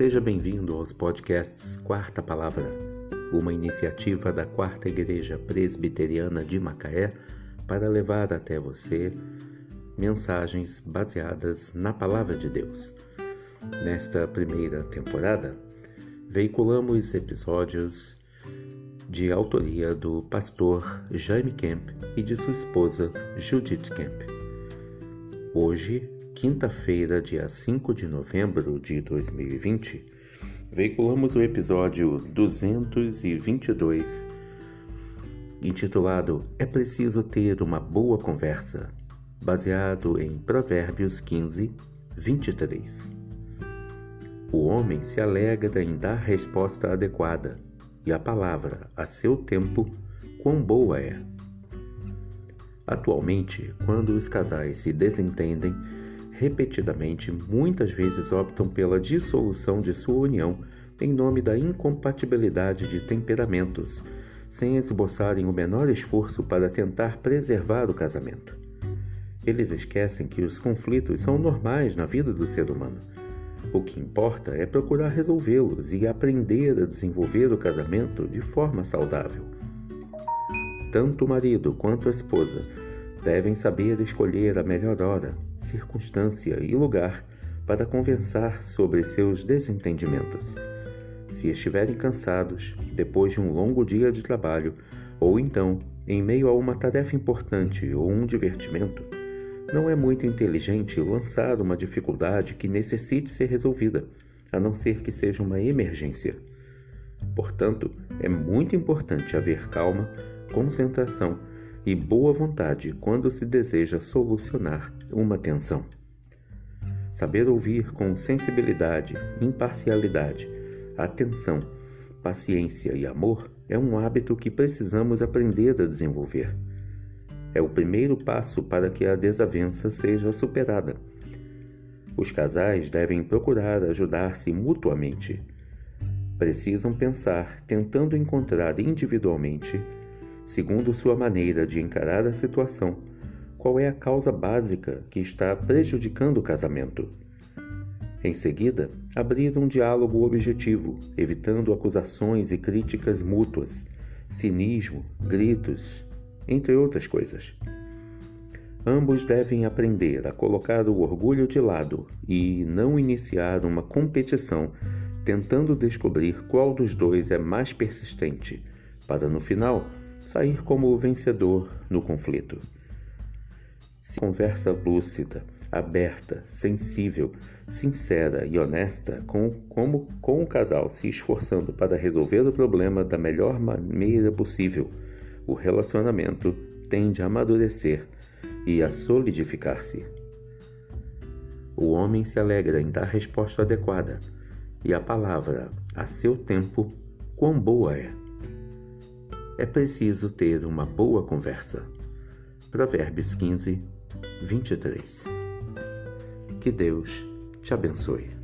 Seja bem-vindo aos podcasts Quarta Palavra, uma iniciativa da Quarta Igreja Presbiteriana de Macaé para levar até você mensagens baseadas na Palavra de Deus. Nesta primeira temporada, veiculamos episódios de autoria do pastor Jaime Kemp e de sua esposa Judith Kemp. Hoje, quinta-feira, dia 5 de novembro de 2020, veiculamos o episódio 222, intitulado É Preciso Ter uma Boa Conversa, baseado em Provérbios 15, 23. O homem se alegra em dar resposta adequada, e a palavra, a seu tempo, quão boa é. Atualmente, quando os casais se desentendem, repetidamente, muitas vezes optam pela dissolução de sua união em nome da incompatibilidade de temperamentos, sem esboçarem o menor esforço para tentar preservar o casamento. Eles esquecem que os conflitos são normais na vida do ser humano. O que importa é procurar resolvê-los e aprender a desenvolver o casamento de forma saudável. Tanto o marido quanto a esposa devem saber escolher a melhor hora, circunstância e lugar para conversar sobre seus desentendimentos. Se estiverem cansados, depois de um longo dia de trabalho, ou então em meio a uma tarefa importante ou um divertimento, não é muito inteligente lançar uma dificuldade que necessite ser resolvida, a não ser que seja uma emergência. Portanto, é muito importante haver calma, concentração e boa vontade quando se deseja solucionar uma tensão. Saber ouvir com sensibilidade, imparcialidade, atenção, paciência e amor é um hábito que precisamos aprender a desenvolver. É o primeiro passo para que a desavença seja superada. Os casais devem procurar ajudar-se mutuamente. Precisam pensar, tentando encontrar individualmente segundo sua maneira de encarar a situação, qual é a causa básica que está prejudicando o casamento. Em seguida, abrir um diálogo objetivo, evitando acusações e críticas mútuas, cinismo, gritos, entre outras coisas. Ambos devem aprender a colocar o orgulho de lado e não iniciar uma competição tentando descobrir qual dos dois é mais persistente, para no final sair como vencedor no conflito. Se conversa lúcida, aberta, sensível, sincera e honesta, com, como com o casal se esforçando para resolver o problema da melhor maneira possível, o relacionamento tende a amadurecer e a solidificar-se. O homem se alegra em dar resposta adequada, e a palavra, a seu tempo, quão boa é é preciso ter uma boa conversa. Provérbios 15, 23. Que Deus te abençoe.